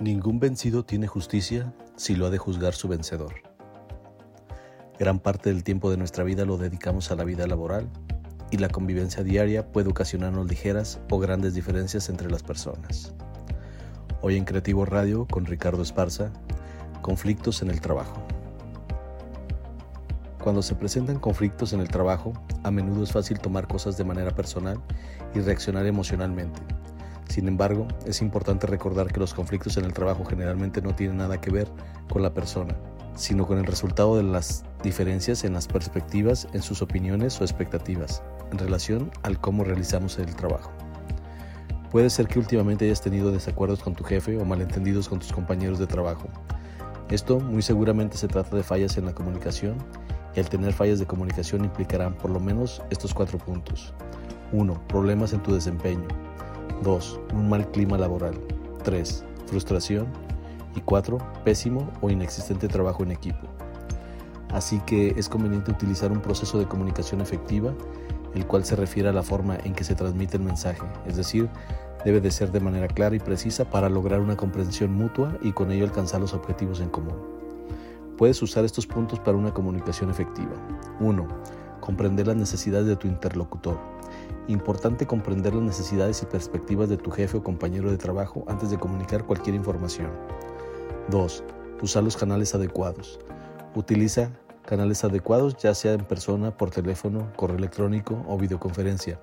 Ningún vencido tiene justicia si lo ha de juzgar su vencedor. Gran parte del tiempo de nuestra vida lo dedicamos a la vida laboral y la convivencia diaria puede ocasionarnos ligeras o grandes diferencias entre las personas. Hoy en Creativo Radio con Ricardo Esparza, conflictos en el trabajo. Cuando se presentan conflictos en el trabajo, a menudo es fácil tomar cosas de manera personal y reaccionar emocionalmente sin embargo, es importante recordar que los conflictos en el trabajo generalmente no tienen nada que ver con la persona, sino con el resultado de las diferencias en las perspectivas, en sus opiniones o expectativas, en relación al cómo realizamos el trabajo. Puede ser que últimamente hayas tenido desacuerdos con tu jefe o malentendidos con tus compañeros de trabajo. Esto muy seguramente se trata de fallas en la comunicación y al tener fallas de comunicación implicarán por lo menos estos cuatro puntos. 1. Problemas en tu desempeño. 2. Un mal clima laboral. 3. Frustración. Y 4. Pésimo o inexistente trabajo en equipo. Así que es conveniente utilizar un proceso de comunicación efectiva, el cual se refiere a la forma en que se transmite el mensaje, es decir, debe de ser de manera clara y precisa para lograr una comprensión mutua y con ello alcanzar los objetivos en común. Puedes usar estos puntos para una comunicación efectiva. 1. Comprender las necesidades de tu interlocutor. Importante comprender las necesidades y perspectivas de tu jefe o compañero de trabajo antes de comunicar cualquier información. 2. Usar los canales adecuados. Utiliza canales adecuados ya sea en persona, por teléfono, correo electrónico o videoconferencia.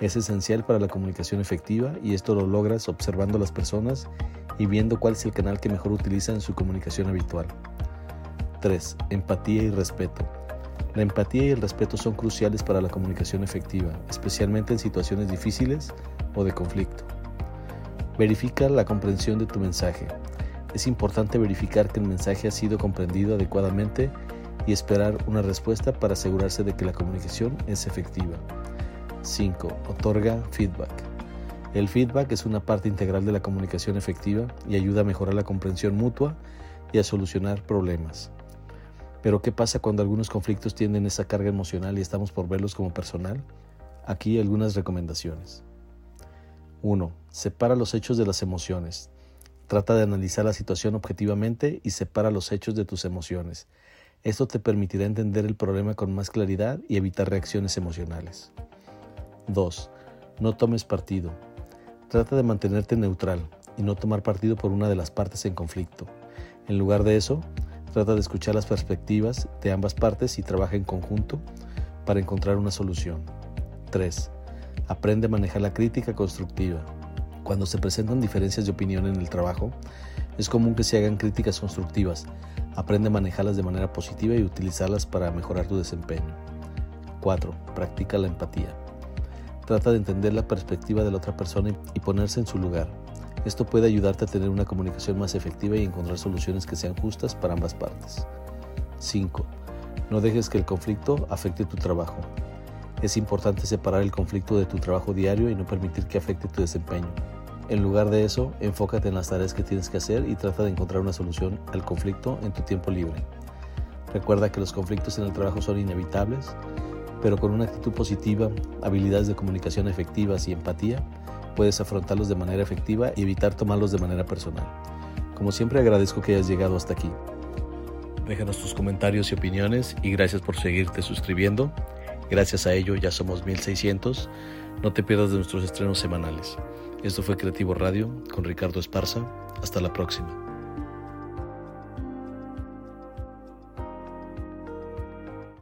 Es esencial para la comunicación efectiva y esto lo logras observando a las personas y viendo cuál es el canal que mejor utiliza en su comunicación habitual. 3. Empatía y respeto. La empatía y el respeto son cruciales para la comunicación efectiva, especialmente en situaciones difíciles o de conflicto. Verifica la comprensión de tu mensaje. Es importante verificar que el mensaje ha sido comprendido adecuadamente y esperar una respuesta para asegurarse de que la comunicación es efectiva. 5. Otorga feedback. El feedback es una parte integral de la comunicación efectiva y ayuda a mejorar la comprensión mutua y a solucionar problemas. Pero ¿qué pasa cuando algunos conflictos tienen esa carga emocional y estamos por verlos como personal? Aquí algunas recomendaciones. 1. Separa los hechos de las emociones. Trata de analizar la situación objetivamente y separa los hechos de tus emociones. Esto te permitirá entender el problema con más claridad y evitar reacciones emocionales. 2. No tomes partido. Trata de mantenerte neutral y no tomar partido por una de las partes en conflicto. En lugar de eso, Trata de escuchar las perspectivas de ambas partes y trabaja en conjunto para encontrar una solución. 3. Aprende a manejar la crítica constructiva. Cuando se presentan diferencias de opinión en el trabajo, es común que se hagan críticas constructivas. Aprende a manejarlas de manera positiva y utilizarlas para mejorar tu desempeño. 4. Practica la empatía. Trata de entender la perspectiva de la otra persona y ponerse en su lugar. Esto puede ayudarte a tener una comunicación más efectiva y encontrar soluciones que sean justas para ambas partes. 5. No dejes que el conflicto afecte tu trabajo. Es importante separar el conflicto de tu trabajo diario y no permitir que afecte tu desempeño. En lugar de eso, enfócate en las tareas que tienes que hacer y trata de encontrar una solución al conflicto en tu tiempo libre. Recuerda que los conflictos en el trabajo son inevitables, pero con una actitud positiva, habilidades de comunicación efectivas y empatía, puedes afrontarlos de manera efectiva y evitar tomarlos de manera personal. Como siempre agradezco que hayas llegado hasta aquí. Déjanos tus comentarios y opiniones y gracias por seguirte suscribiendo. Gracias a ello ya somos 1600. No te pierdas de nuestros estrenos semanales. Esto fue Creativo Radio con Ricardo Esparza. Hasta la próxima.